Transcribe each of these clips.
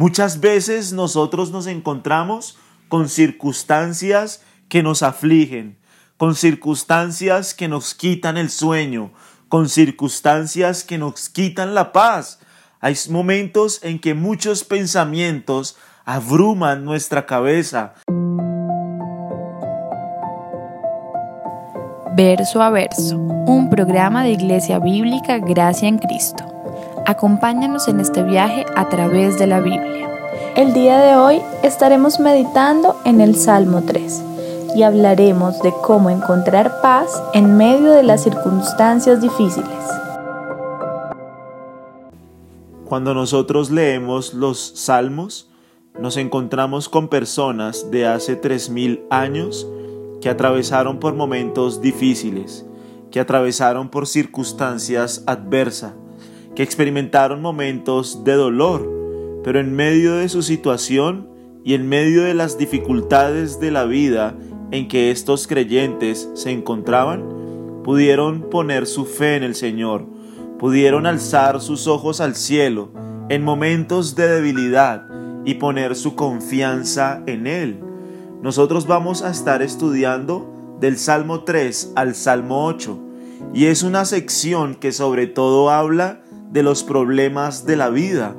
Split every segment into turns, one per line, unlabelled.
Muchas veces nosotros nos encontramos con circunstancias que nos afligen, con circunstancias que nos quitan el sueño, con circunstancias que nos quitan la paz. Hay momentos en que muchos pensamientos abruman nuestra cabeza.
Verso a verso, un programa de Iglesia Bíblica Gracia en Cristo. Acompáñanos en este viaje a través de la Biblia.
El día de hoy estaremos meditando en el Salmo 3 y hablaremos de cómo encontrar paz en medio de las circunstancias difíciles.
Cuando nosotros leemos los salmos, nos encontramos con personas de hace 3.000 años que atravesaron por momentos difíciles, que atravesaron por circunstancias adversas, que experimentaron momentos de dolor, pero en medio de su situación y en medio de las dificultades de la vida en que estos creyentes se encontraban, pudieron poner su fe en el Señor, pudieron alzar sus ojos al cielo en momentos de debilidad y poner su confianza en Él. Nosotros vamos a estar estudiando del Salmo 3 al Salmo 8 y es una sección que sobre todo habla de los problemas de la vida.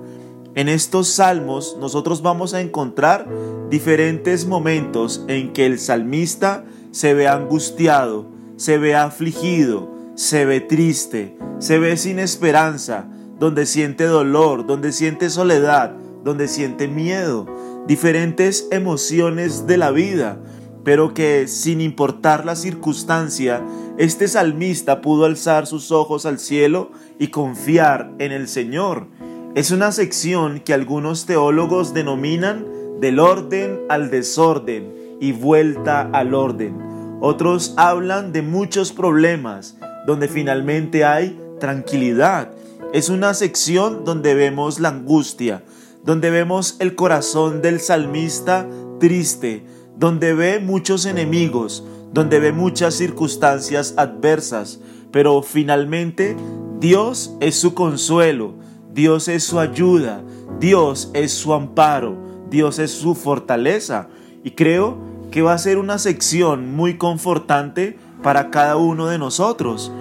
En estos salmos nosotros vamos a encontrar diferentes momentos en que el salmista se ve angustiado, se ve afligido, se ve triste, se ve sin esperanza, donde siente dolor, donde siente soledad, donde siente miedo, diferentes emociones de la vida, pero que sin importar la circunstancia, este salmista pudo alzar sus ojos al cielo y confiar en el Señor. Es una sección que algunos teólogos denominan del orden al desorden y vuelta al orden. Otros hablan de muchos problemas donde finalmente hay tranquilidad. Es una sección donde vemos la angustia, donde vemos el corazón del salmista triste, donde ve muchos enemigos, donde ve muchas circunstancias adversas, pero finalmente Dios es su consuelo, Dios es su ayuda, Dios es su amparo, Dios es su fortaleza. Y creo que va a ser una sección muy confortante para cada uno de nosotros.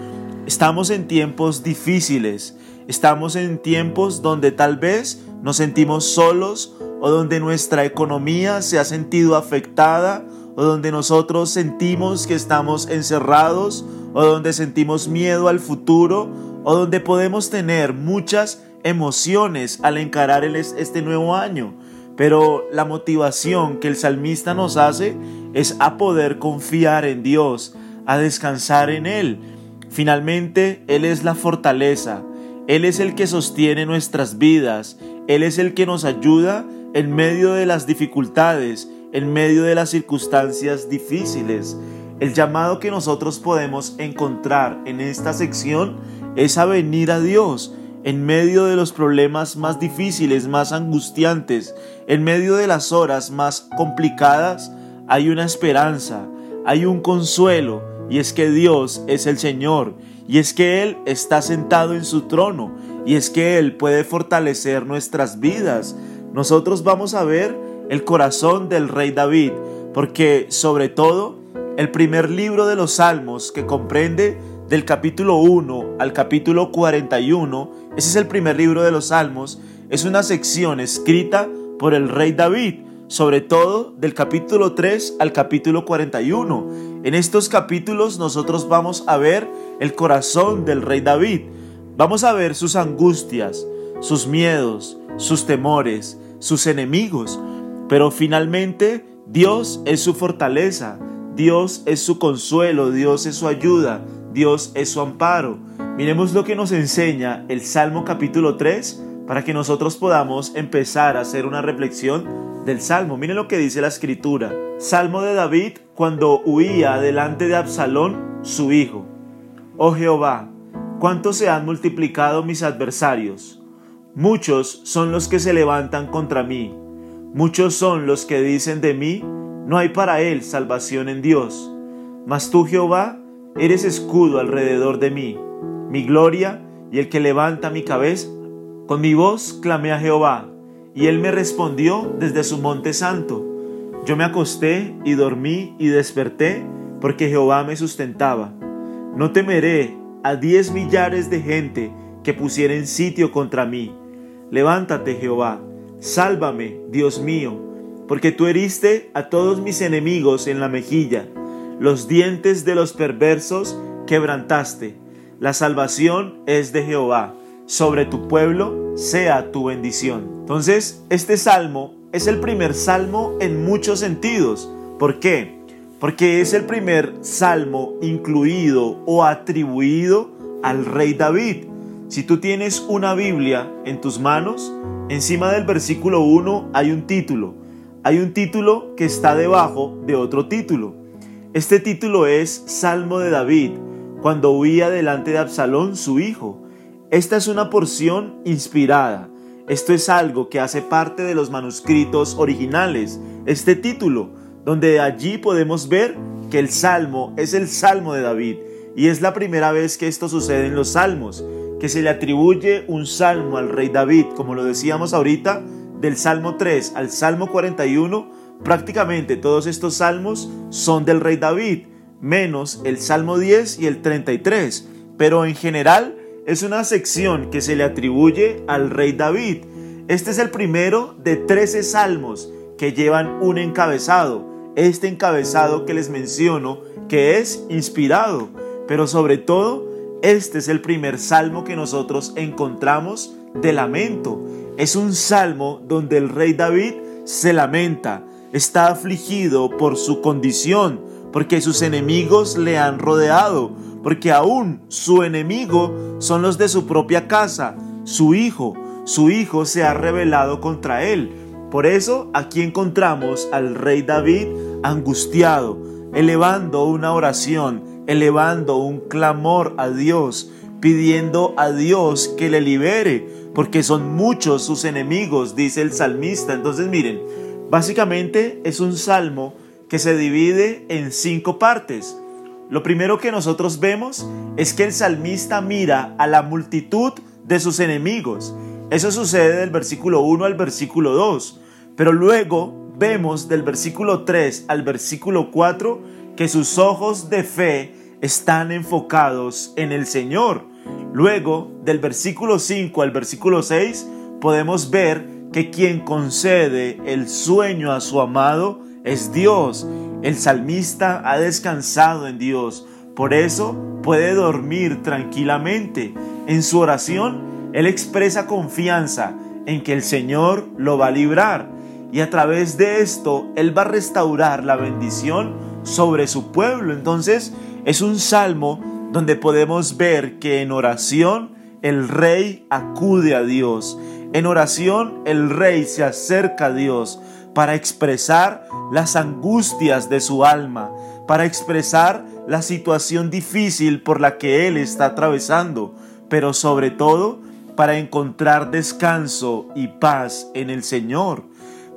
Estamos en tiempos difíciles, estamos en tiempos donde tal vez nos sentimos solos o donde nuestra economía se ha sentido afectada o donde nosotros sentimos que estamos encerrados o donde sentimos miedo al futuro o donde podemos tener muchas emociones al encarar este nuevo año. Pero la motivación que el salmista nos hace es a poder confiar en Dios, a descansar en Él. Finalmente, Él es la fortaleza, Él es el que sostiene nuestras vidas, él es el que nos ayuda en medio de las dificultades, en medio de las circunstancias difíciles. El llamado que nosotros podemos encontrar en esta sección es a venir a Dios en medio de los problemas más difíciles, más angustiantes, en medio de las horas más complicadas, hay una esperanza, hay un consuelo, y es que Dios es el Señor, y es que Él está sentado en su trono, y es que Él puede fortalecer nuestras vidas. Nosotros vamos a ver el corazón del rey David, porque sobre todo el primer libro de los Salmos que comprende del capítulo 1 al capítulo 41, ese es el primer libro de los Salmos, es una sección escrita por el rey David, sobre todo del capítulo 3 al capítulo 41. En estos capítulos nosotros vamos a ver el corazón del rey David, Vamos a ver sus angustias, sus miedos, sus temores, sus enemigos, pero finalmente Dios es su fortaleza, Dios es su consuelo, Dios es su ayuda, Dios es su amparo. Miremos lo que nos enseña el Salmo capítulo 3 para que nosotros podamos empezar a hacer una reflexión del Salmo. Miren lo que dice la escritura. Salmo de David cuando huía delante de Absalón, su hijo. Oh Jehová, cuánto se han multiplicado mis adversarios. Muchos son los que se levantan contra mí. Muchos son los que dicen de mí, no hay para él salvación en Dios. Mas tú, Jehová, eres escudo alrededor de mí, mi gloria y el que levanta mi cabeza. Con mi voz clamé a Jehová, y él me respondió desde su monte santo. Yo me acosté y dormí y desperté porque Jehová me sustentaba. No temeré a diez millares de gente que pusieren sitio contra mí. Levántate, Jehová, sálvame, Dios mío, porque tú heriste a todos mis enemigos en la mejilla, los dientes de los perversos quebrantaste. La salvación es de Jehová, sobre tu pueblo sea tu bendición. Entonces, este salmo es el primer salmo en muchos sentidos. ¿Por qué? Porque es el primer salmo incluido o atribuido al rey David. Si tú tienes una Biblia en tus manos, encima del versículo 1 hay un título. Hay un título que está debajo de otro título. Este título es Salmo de David, cuando huía delante de Absalón su hijo. Esta es una porción inspirada. Esto es algo que hace parte de los manuscritos originales. Este título donde allí podemos ver que el salmo es el salmo de David. Y es la primera vez que esto sucede en los salmos, que se le atribuye un salmo al rey David, como lo decíamos ahorita, del Salmo 3 al Salmo 41, prácticamente todos estos salmos son del rey David, menos el Salmo 10 y el 33, pero en general es una sección que se le atribuye al rey David. Este es el primero de 13 salmos que llevan un encabezado este encabezado que les menciono, que es inspirado, pero sobre todo, este es el primer salmo que nosotros encontramos de lamento. Es un salmo donde el rey David se lamenta, está afligido por su condición, porque sus enemigos le han rodeado, porque aún su enemigo son los de su propia casa, su hijo. Su hijo se ha rebelado contra él. Por eso aquí encontramos al rey David angustiado, elevando una oración, elevando un clamor a Dios, pidiendo a Dios que le libere, porque son muchos sus enemigos, dice el salmista. Entonces miren, básicamente es un salmo que se divide en cinco partes. Lo primero que nosotros vemos es que el salmista mira a la multitud de sus enemigos. Eso sucede del versículo 1 al versículo 2. Pero luego vemos del versículo 3 al versículo 4 que sus ojos de fe están enfocados en el Señor. Luego, del versículo 5 al versículo 6, podemos ver que quien concede el sueño a su amado es Dios. El salmista ha descansado en Dios, por eso puede dormir tranquilamente. En su oración, él expresa confianza en que el Señor lo va a librar y a través de esto Él va a restaurar la bendición sobre su pueblo. Entonces es un salmo donde podemos ver que en oración el rey acude a Dios. En oración el rey se acerca a Dios para expresar las angustias de su alma, para expresar la situación difícil por la que él está atravesando, pero sobre todo para encontrar descanso y paz en el Señor.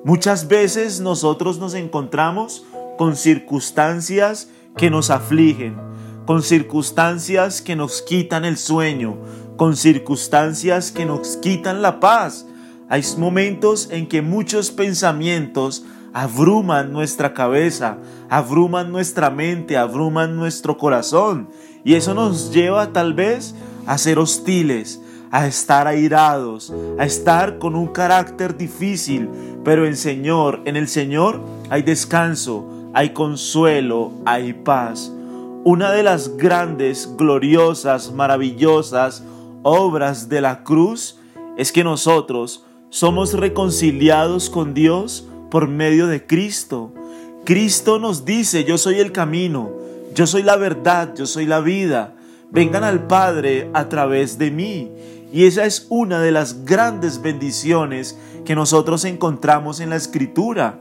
Muchas veces nosotros nos encontramos con circunstancias que nos afligen, con circunstancias que nos quitan el sueño, con circunstancias que nos quitan la paz. Hay momentos en que muchos pensamientos abruman nuestra cabeza, abruman nuestra mente, abruman nuestro corazón. Y eso nos lleva tal vez a ser hostiles, a estar airados, a estar con un carácter difícil, pero en Señor, en el Señor hay descanso, hay consuelo, hay paz. Una de las grandes, gloriosas, maravillosas obras de la cruz es que nosotros somos reconciliados con Dios por medio de Cristo. Cristo nos dice, yo soy el camino, yo soy la verdad, yo soy la vida. Vengan al Padre a través de mí. Y esa es una de las grandes bendiciones que nosotros encontramos en la escritura.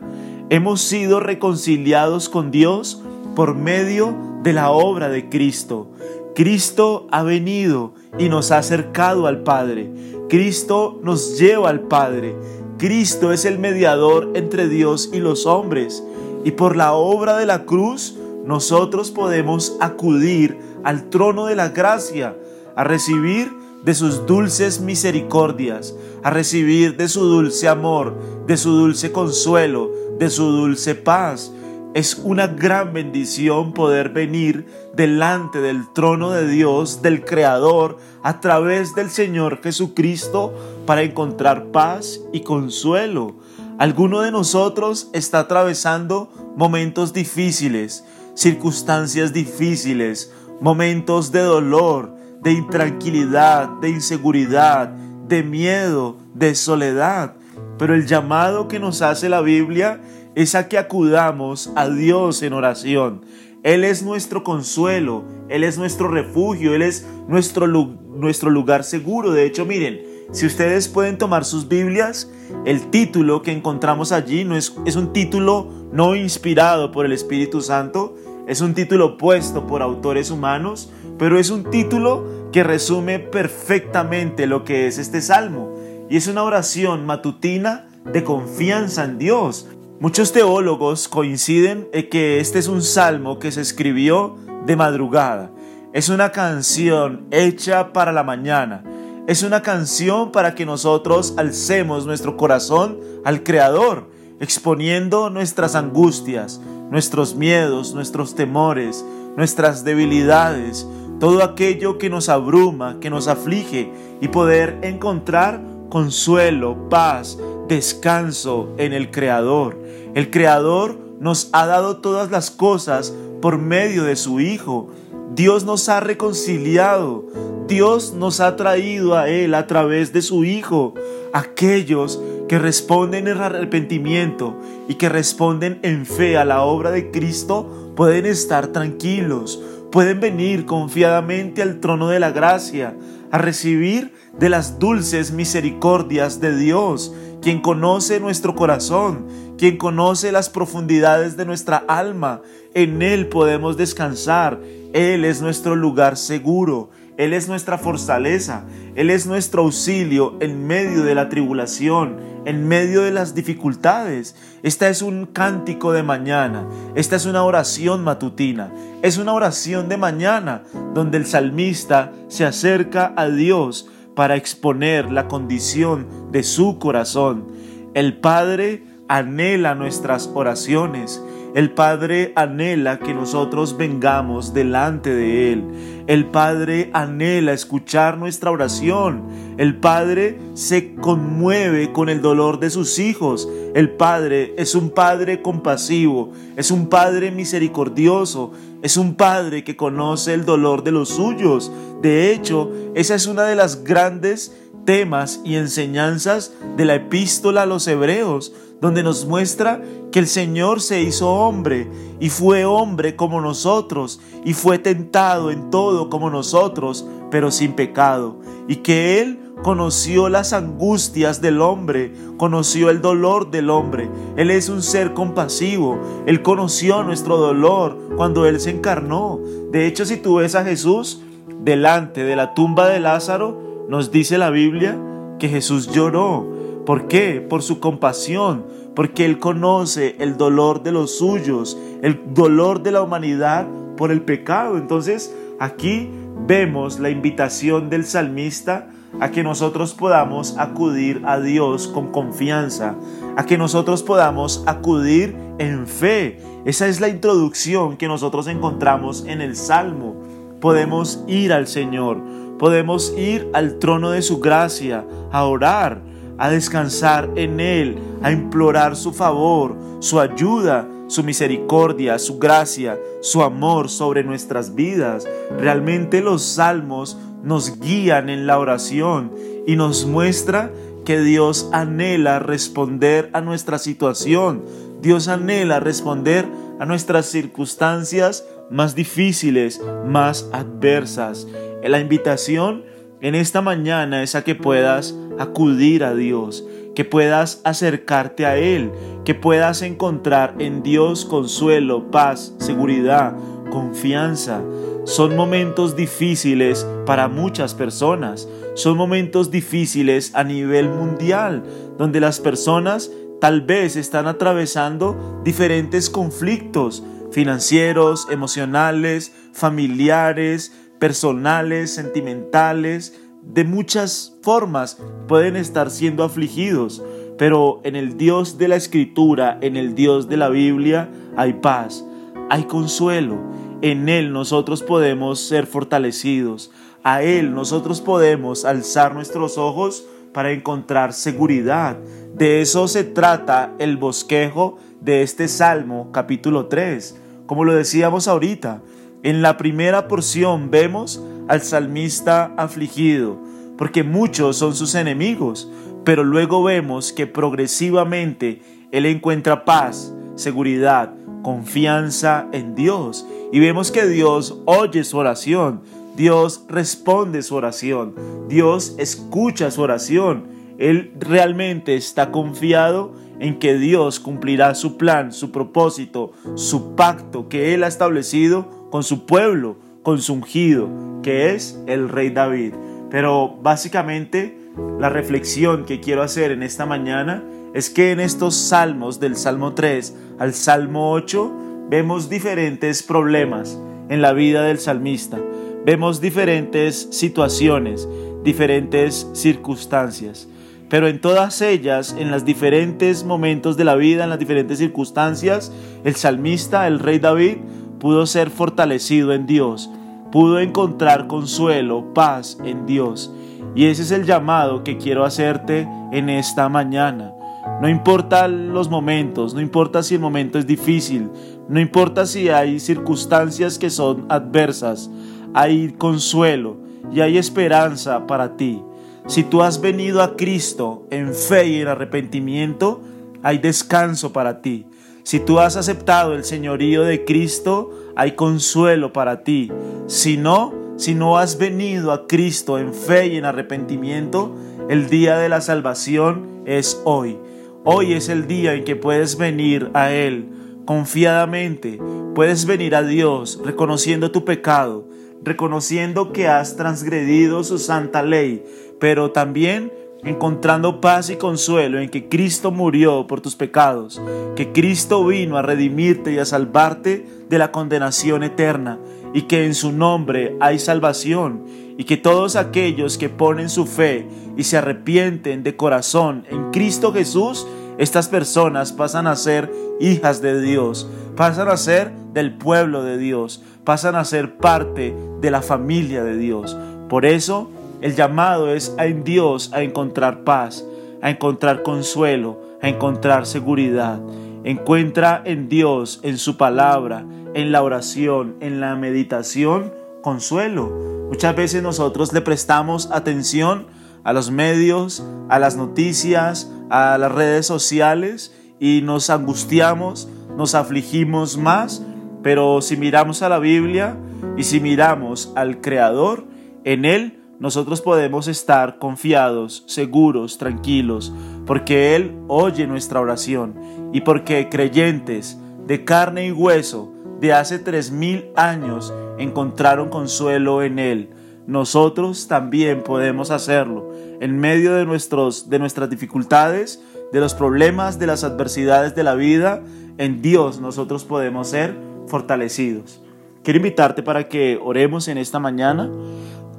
Hemos sido reconciliados con Dios por medio de la obra de Cristo. Cristo ha venido y nos ha acercado al Padre. Cristo nos lleva al Padre. Cristo es el mediador entre Dios y los hombres. Y por la obra de la cruz, nosotros podemos acudir al trono de la gracia, a recibir de sus dulces misericordias, a recibir de su dulce amor, de su dulce consuelo, de su dulce paz. Es una gran bendición poder venir delante del trono de Dios, del Creador, a través del Señor Jesucristo, para encontrar paz y consuelo. Alguno de nosotros está atravesando momentos difíciles, circunstancias difíciles, momentos de dolor, de intranquilidad, de inseguridad, de miedo, de soledad. Pero el llamado que nos hace la Biblia es a que acudamos a Dios en oración. Él es nuestro consuelo, Él es nuestro refugio, Él es nuestro, nuestro lugar seguro. De hecho, miren, si ustedes pueden tomar sus Biblias, el título que encontramos allí no es, es un título no inspirado por el Espíritu Santo, es un título puesto por autores humanos, pero es un título que resume perfectamente lo que es este salmo. Y es una oración matutina de confianza en Dios. Muchos teólogos coinciden en que este es un salmo que se escribió de madrugada. Es una canción hecha para la mañana. Es una canción para que nosotros alcemos nuestro corazón al Creador, exponiendo nuestras angustias, nuestros miedos, nuestros temores, nuestras debilidades, todo aquello que nos abruma, que nos aflige y poder encontrar consuelo, paz, descanso en el Creador. El Creador nos ha dado todas las cosas por medio de su Hijo. Dios nos ha reconciliado. Dios nos ha traído a Él a través de su Hijo. Aquellos que responden en arrepentimiento y que responden en fe a la obra de Cristo pueden estar tranquilos, pueden venir confiadamente al trono de la gracia, a recibir de las dulces misericordias de Dios, quien conoce nuestro corazón, quien conoce las profundidades de nuestra alma. En Él podemos descansar. Él es nuestro lugar seguro. Él es nuestra fortaleza, Él es nuestro auxilio en medio de la tribulación, en medio de las dificultades. Esta es un cántico de mañana, esta es una oración matutina, es una oración de mañana donde el salmista se acerca a Dios para exponer la condición de su corazón. El Padre anhela nuestras oraciones. El Padre anhela que nosotros vengamos delante de Él. El Padre anhela escuchar nuestra oración. El Padre se conmueve con el dolor de sus hijos. El Padre es un Padre compasivo, es un Padre misericordioso, es un Padre que conoce el dolor de los suyos. De hecho, esa es una de las grandes temas y enseñanzas de la epístola a los hebreos, donde nos muestra que el Señor se hizo hombre y fue hombre como nosotros y fue tentado en todo como nosotros, pero sin pecado, y que Él conoció las angustias del hombre, conoció el dolor del hombre. Él es un ser compasivo, Él conoció nuestro dolor cuando Él se encarnó. De hecho, si tú ves a Jesús delante de la tumba de Lázaro, nos dice la Biblia que Jesús lloró. ¿Por qué? Por su compasión, porque Él conoce el dolor de los suyos, el dolor de la humanidad por el pecado. Entonces aquí vemos la invitación del salmista a que nosotros podamos acudir a Dios con confianza, a que nosotros podamos acudir en fe. Esa es la introducción que nosotros encontramos en el Salmo. Podemos ir al Señor, podemos ir al trono de su gracia, a orar, a descansar en Él, a implorar su favor, su ayuda, su misericordia, su gracia, su amor sobre nuestras vidas. Realmente los salmos nos guían en la oración y nos muestra que Dios anhela responder a nuestra situación. Dios anhela responder a nuestras circunstancias más difíciles, más adversas. La invitación en esta mañana es a que puedas acudir a Dios, que puedas acercarte a Él, que puedas encontrar en Dios consuelo, paz, seguridad, confianza. Son momentos difíciles para muchas personas, son momentos difíciles a nivel mundial, donde las personas tal vez están atravesando diferentes conflictos financieros, emocionales, familiares, personales, sentimentales, de muchas formas pueden estar siendo afligidos, pero en el Dios de la Escritura, en el Dios de la Biblia, hay paz, hay consuelo. En Él nosotros podemos ser fortalecidos. A Él nosotros podemos alzar nuestros ojos para encontrar seguridad. De eso se trata el bosquejo de este Salmo capítulo 3. Como lo decíamos ahorita, en la primera porción vemos al salmista afligido, porque muchos son sus enemigos, pero luego vemos que progresivamente él encuentra paz, seguridad, confianza en Dios. Y vemos que Dios oye su oración, Dios responde su oración, Dios escucha su oración. Él realmente está confiado en que Dios cumplirá su plan, su propósito, su pacto que Él ha establecido con su pueblo, con su ungido, que es el rey David. Pero básicamente la reflexión que quiero hacer en esta mañana es que en estos salmos del Salmo 3 al Salmo 8 vemos diferentes problemas en la vida del salmista. Vemos diferentes situaciones, diferentes circunstancias. Pero en todas ellas, en los diferentes momentos de la vida, en las diferentes circunstancias, el salmista, el rey David, pudo ser fortalecido en Dios, pudo encontrar consuelo, paz en Dios. Y ese es el llamado que quiero hacerte en esta mañana. No importa los momentos, no importa si el momento es difícil, no importa si hay circunstancias que son adversas, hay consuelo y hay esperanza para ti. Si tú has venido a Cristo en fe y en arrepentimiento, hay descanso para ti. Si tú has aceptado el señorío de Cristo, hay consuelo para ti. Si no, si no has venido a Cristo en fe y en arrepentimiento, el día de la salvación es hoy. Hoy es el día en que puedes venir a Él confiadamente. Puedes venir a Dios reconociendo tu pecado, reconociendo que has transgredido su santa ley, pero también encontrando paz y consuelo en que Cristo murió por tus pecados, que Cristo vino a redimirte y a salvarte de la condenación eterna, y que en su nombre hay salvación, y que todos aquellos que ponen su fe y se arrepienten de corazón en Cristo Jesús, estas personas pasan a ser hijas de Dios, pasan a ser del pueblo de Dios, pasan a ser parte de la familia de Dios. Por eso, el llamado es en Dios a encontrar paz, a encontrar consuelo, a encontrar seguridad. Encuentra en Dios, en su palabra, en la oración, en la meditación, consuelo. Muchas veces nosotros le prestamos atención a los medios, a las noticias, a las redes sociales y nos angustiamos, nos afligimos más, pero si miramos a la Biblia y si miramos al Creador, en Él nosotros podemos estar confiados, seguros, tranquilos, porque Él oye nuestra oración y porque creyentes de carne y hueso de hace tres mil años encontraron consuelo en Él. Nosotros también podemos hacerlo en medio de, nuestros, de nuestras dificultades, de los problemas, de las adversidades de la vida. En Dios nosotros podemos ser fortalecidos. Quiero invitarte para que oremos en esta mañana.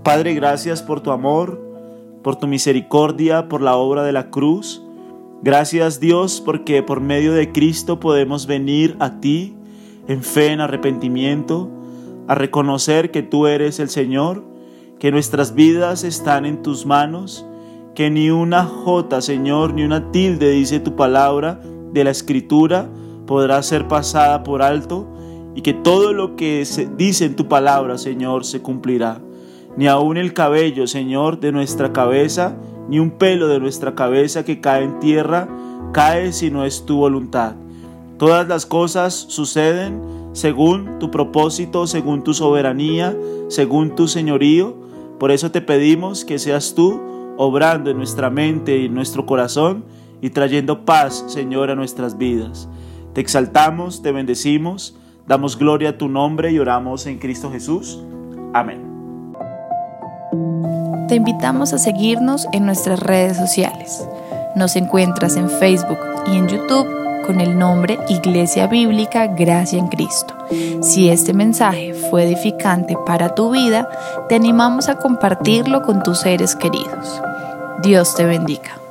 Padre, gracias por tu amor, por tu misericordia, por la obra de la cruz. Gracias Dios porque por medio de Cristo podemos venir a ti en fe, en arrepentimiento, a reconocer que tú eres el Señor, que nuestras vidas están en tus manos, que ni una jota, Señor, ni una tilde, dice tu palabra de la escritura, podrá ser pasada por alto y que todo lo que se dice en tu palabra, Señor, se cumplirá ni aun el cabello, Señor, de nuestra cabeza, ni un pelo de nuestra cabeza que cae en tierra, cae si no es tu voluntad. Todas las cosas suceden según tu propósito, según tu soberanía, según tu señorío. Por eso te pedimos que seas tú obrando en nuestra mente y en nuestro corazón y trayendo paz, Señor, a nuestras vidas. Te exaltamos, te bendecimos, damos gloria a tu nombre y oramos en Cristo Jesús. Amén.
Te invitamos a seguirnos en nuestras redes sociales. Nos encuentras en Facebook y en YouTube con el nombre Iglesia Bíblica Gracia en Cristo. Si este mensaje fue edificante para tu vida, te animamos a compartirlo con tus seres queridos. Dios te bendiga.